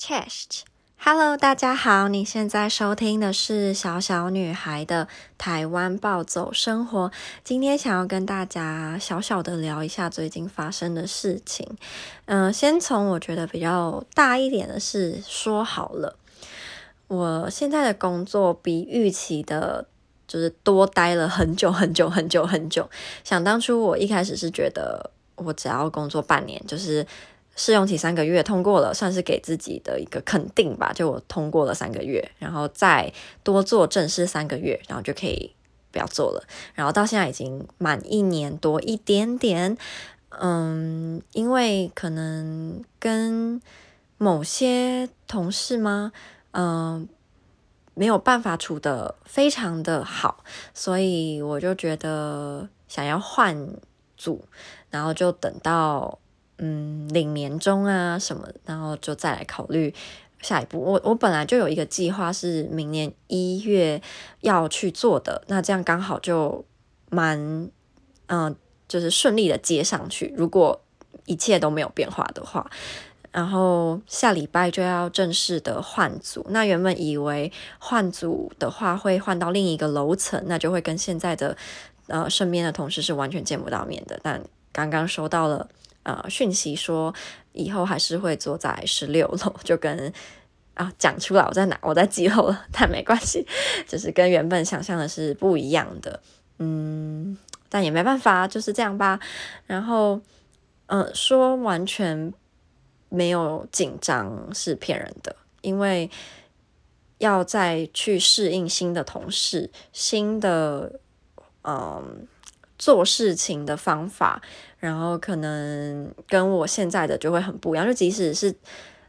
Chest，Hello，大家好，你现在收听的是小小女孩的台湾暴走生活。今天想要跟大家小小的聊一下最近发生的事情。嗯、先从我觉得比较大一点的事说好了。我现在的工作比预期的，就是多待了很久很久很久很久。想当初我一开始是觉得，我只要工作半年，就是。试用期三个月通过了，算是给自己的一个肯定吧。就我通过了三个月，然后再多做正式三个月，然后就可以不要做了。然后到现在已经满一年多一点点，嗯，因为可能跟某些同事吗，嗯，没有办法处得非常的好，所以我就觉得想要换组，然后就等到。嗯，领年终啊什么，然后就再来考虑下一步。我我本来就有一个计划是明年一月要去做的，那这样刚好就蛮嗯、就是顺利的接上去。如果一切都没有变化的话，然后下礼拜就要正式的换组。那原本以为换组的话会换到另一个楼层，那就会跟现在的呃身边的同事是完全见不到面的。但刚刚收到了。呃，讯息说以后还是会坐在十六楼，就跟啊讲出来我在哪，我在几楼了，但没关系，就是跟原本想象的是不一样的，嗯，但也没办法，就是这样吧。然后，呃，说完全没有紧张是骗人的，因为要再去适应新的同事，新的嗯。做事情的方法，然后可能跟我现在的就会很不一样。就即使是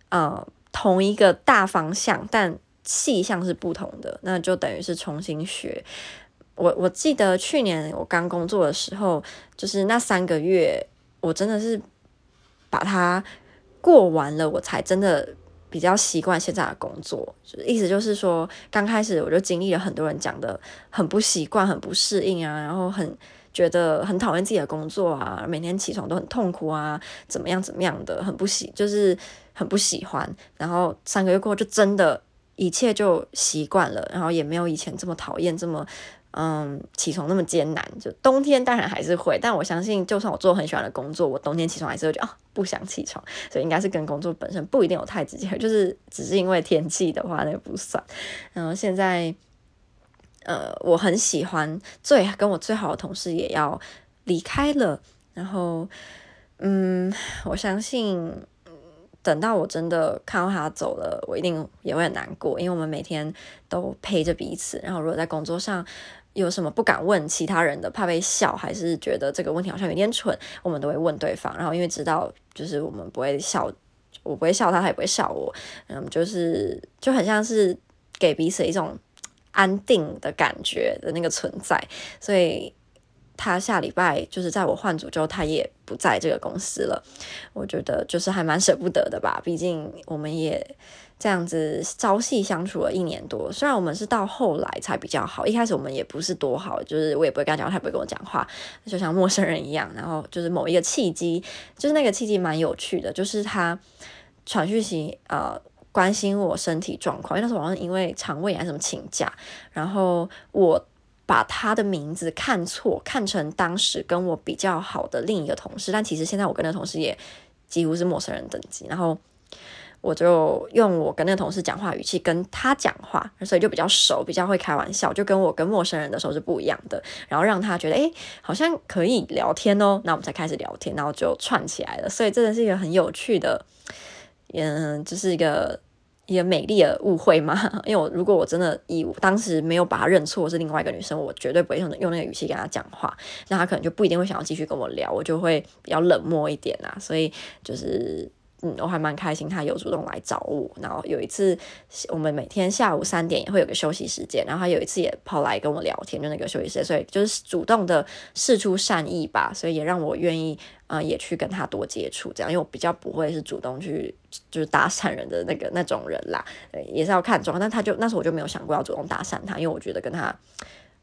呃同一个大方向，但细项是不同的，那就等于是重新学。我我记得去年我刚工作的时候，就是那三个月，我真的是把它过完了，我才真的比较习惯现在的工作。意思就是说，刚开始我就经历了很多人讲的很不习惯、很不适应啊，然后很。觉得很讨厌自己的工作啊，每天起床都很痛苦啊，怎么样怎么样的，很不喜，就是很不喜欢。然后三个月过后，就真的一切就习惯了，然后也没有以前这么讨厌，这么嗯起床那么艰难。就冬天当然还是会，但我相信，就算我做很喜欢的工作，我冬天起床还是会觉得啊不想起床。所以应该是跟工作本身不一定有太直接，就是只是因为天气的话，那不算。然后现在。呃，我很喜欢最跟我最好的同事也要离开了，然后，嗯，我相信等到我真的看到他走了，我一定也会很难过，因为我们每天都陪着彼此。然后，如果在工作上有什么不敢问其他人的，怕被笑，还是觉得这个问题好像有点蠢，我们都会问对方。然后，因为知道就是我们不会笑，我不会笑他，他也不会笑我，嗯，就是就很像是给彼此一种。安定的感觉的那个存在，所以他下礼拜就是在我换组之后，他也不在这个公司了。我觉得就是还蛮舍不得的吧，毕竟我们也这样子朝夕相处了一年多。虽然我们是到后来才比较好，一开始我们也不是多好，就是我也不会跟他讲话，他也不会跟我讲话，就像陌生人一样。然后就是某一个契机，就是那个契机蛮有趣的，就是他传讯息呃。关心我身体状况，因为那时候好像因为肠胃炎什么请假，然后我把他的名字看错，看成当时跟我比较好的另一个同事，但其实现在我跟那同事也几乎是陌生人等级，然后我就用我跟那个同事讲话语气跟他讲话，所以就比较熟，比较会开玩笑，就跟我跟陌生人的时候是不一样的，然后让他觉得诶，好像可以聊天哦，那我们才开始聊天，然后就串起来了，所以真的是一个很有趣的。嗯，就是一个一个美丽的误会嘛。因为我如果我真的以当时没有把她认错是另外一个女生，我绝对不会用用那个语气跟她讲话，那她可能就不一定会想要继续跟我聊，我就会比较冷漠一点啊。所以就是嗯，我还蛮开心他有主动来找我。然后有一次，我们每天下午三点也会有个休息时间，然后他有一次也跑来跟我聊天，就那个休息时间，所以就是主动的释出善意吧，所以也让我愿意。啊、呃，也去跟他多接触，这样，因为我比较不会是主动去就是搭讪人的那个那种人啦，也是要看状况。但他就那时候我就没有想过要主动搭讪他，因为我觉得跟他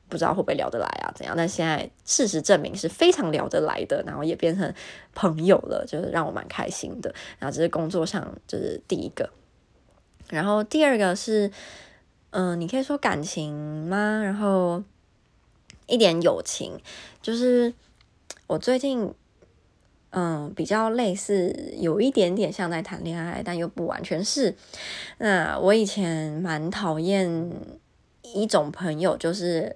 不知道会不会聊得来啊，怎样？但现在事实证明是非常聊得来的，然后也变成朋友了，就是让我蛮开心的。然后这是工作上就是第一个，然后第二个是，嗯、你可以说感情吗？然后一点友情，就是我最近，嗯、比较类似，有一点点像在谈恋爱，但又不完全是。那我以前蛮讨厌一种朋友，就是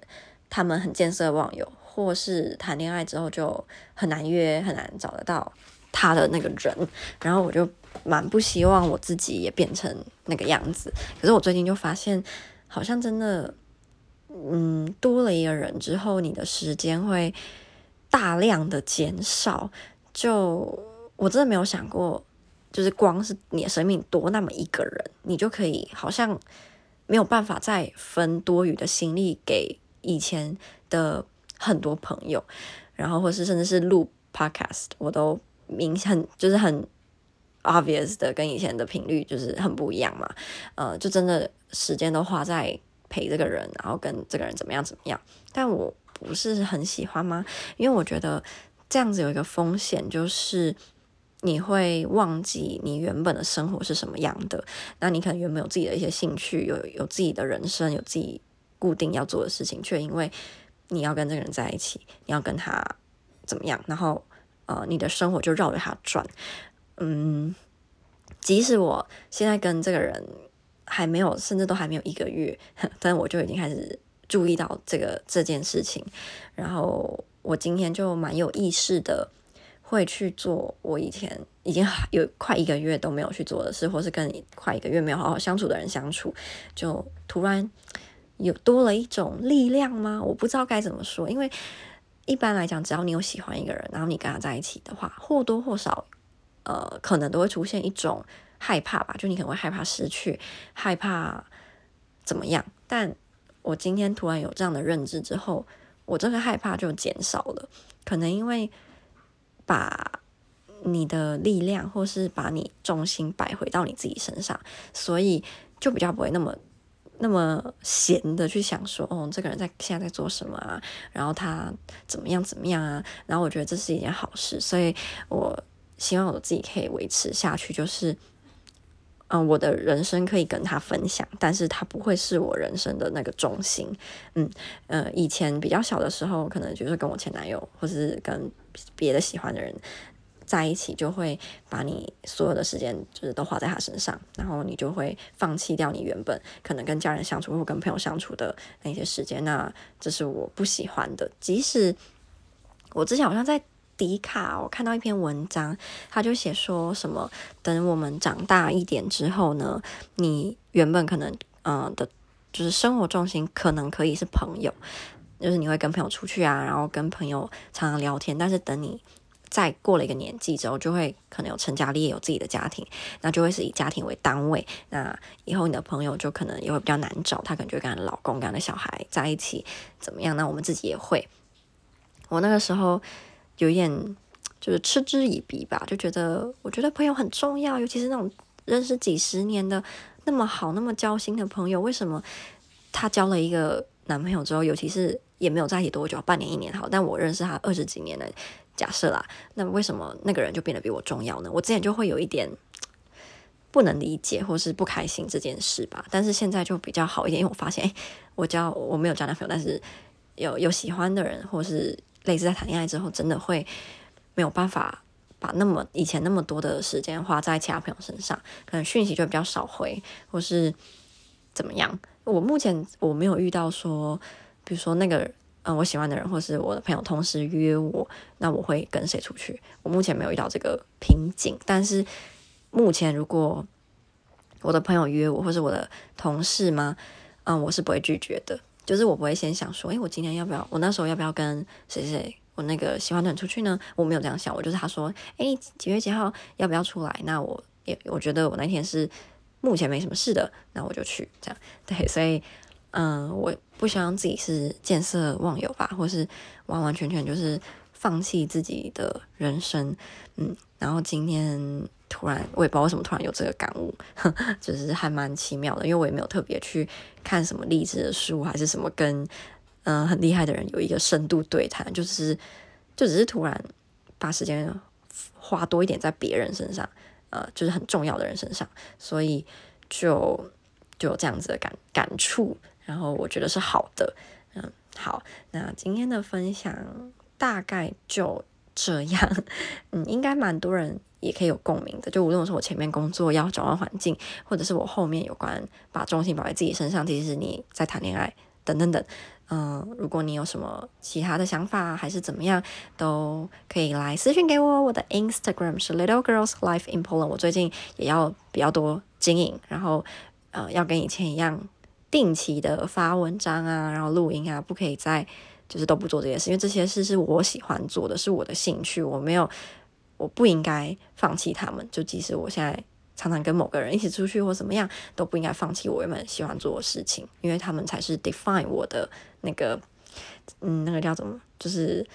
他们很见色忘友，或是谈恋爱之后就很难约，很难找得到他的那个人，然后我就。蛮不希望我自己也变成那个样子，可是我最近就发现，好像真的，嗯，多了一个人之后，你的时间会大量的减少。就我真的没有想过，就是光是你的生命多那么一个人，你就可以好像没有办法再分多余的心力给以前的很多朋友，然后或是甚至是录 podcast，我都明显就是很。obvious 的跟以前的频率就是很不一样嘛，呃，就真的时间都花在陪这个人，然后跟这个人怎么样怎么样，但我不是很喜欢吗？因为我觉得这样子有一个风险，就是你会忘记你原本的生活是什么样的，那你可能原本有自己的一些兴趣，有有自己的人生，有自己固定要做的事情，却因为你要跟这个人在一起，你要跟他怎么样，然后呃，你的生活就绕着他转。嗯，即使我现在跟这个人还没有，甚至都还没有一个月，但我就已经开始注意到这个这件事情。然后我今天就蛮有意识的，会去做我以前已经有快一个月都没有去做的事，或是跟你快一个月没有好好相处的人相处，就突然有多了一种力量吗？我不知道该怎么说，因为一般来讲，只要你有喜欢一个人，然后你跟他在一起的话，或多或少。呃，可能都会出现一种害怕吧，就你可能会害怕失去，害怕怎么样。但我今天突然有这样的认知之后，我这个害怕就减少了。可能因为把你的力量，或是把你重心摆回到你自己身上，所以就比较不会那么那么闲的去想说，哦，这个人在现在在做什么啊？然后他怎么样怎么样啊？然后我觉得这是一件好事，所以我。希望我自己可以维持下去，就是，嗯、我的人生可以跟他分享，但是他不会是我人生的那个中心。嗯，呃，以前比较小的时候，可能就是跟我前男友，或是跟别的喜欢的人在一起，就会把你所有的时间就是都花在他身上，然后你就会放弃掉你原本可能跟家人相处或跟朋友相处的那些时间。那这是我不喜欢的，即使我之前好像在。迪卡，我看到一篇文章，他就写说什么，等我们长大一点之后呢，你原本可能嗯、呃、的，就是生活重心可能可以是朋友，就是你会跟朋友出去啊，然后跟朋友常常聊天。但是等你再过了一个年纪之后，就会可能有成家立业，有自己的家庭，那就会是以家庭为单位。那以后你的朋友就可能也会比较难找，他可能就会跟他老公、跟他的小孩在一起，怎么样？那我们自己也会。我那个时候。有一点就是嗤之以鼻吧，就觉得我觉得朋友很重要，尤其是那种认识几十年的那么好、那么交心的朋友，为什么他交了一个男朋友之后，尤其是也没有在一起多久，半年一年好，但我认识他二十几年的假设啦，那为什么那个人就变得比我重要呢？我之前就会有一点不能理解或是不开心这件事吧，但是现在就比较好一点，因为我发现，诶，我交我没有交男朋友，但是有有喜欢的人，或是。类似在谈恋爱之后，真的会没有办法把那么以前那么多的时间花在其他朋友身上，可能讯息就比较少回，或是怎么样。我目前我没有遇到说，比如说那个嗯、呃、我喜欢的人，或是我的朋友同时约我，那我会跟谁出去？我目前没有遇到这个瓶颈。但是目前如果我的朋友约我，或是我的同事吗？嗯，我是不会拒绝的。就是我不会先想说，诶，我今天要不要？我那时候要不要跟谁谁我那个喜欢的人出去呢？我没有这样想，我就是他说，诶，几月几号要不要出来？那我也我觉得我那天是目前没什么事的，那我就去这样。对，所以嗯，我不希望自己是见色忘友吧，或是完完全全就是放弃自己的人生。嗯，然后今天。突然，我也不知道为什么突然有这个感悟，就是还蛮奇妙的，因为我也没有特别去看什么励志的书，还是什么跟嗯、很厉害的人有一个深度对谈，就是就只是突然把时间花多一点在别人身上，呃，就是很重要的人身上，所以就就有这样子的感感触，然后我觉得是好的。嗯，好，那今天的分享大概就这样。嗯，应该蛮多人也可以有共鸣的。就无论是我前面工作要转换环境，或者是我后面有关把重心摆在自己身上，其实你在谈恋爱等等等。嗯，如果你有什么其他的想法还是怎么样，都可以来私讯给我。我的 Instagram 是 Little Girls Life in Poland。我最近也要比较多经营，然后呃，要跟以前一样定期的发文章啊，然后录音啊，不可以再就是都不做这些事，因为这些事是我喜欢做的，是我的兴趣，我没有，我不应该放弃他们。就即使我现在。常常跟某个人一起出去或怎么样，都不应该放弃我原本喜欢做的事情，因为他们才是 define 我的那个，嗯，那个叫什么，就是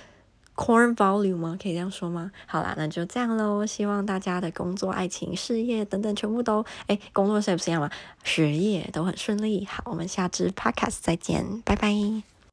core value 吗？可以这样说吗？好啦，那就这样喽。希望大家的工作、爱情、事业等等，全部都，哎，工作是不是这样吗？学业都很顺利。好，我们下支 podcast 再见，拜拜。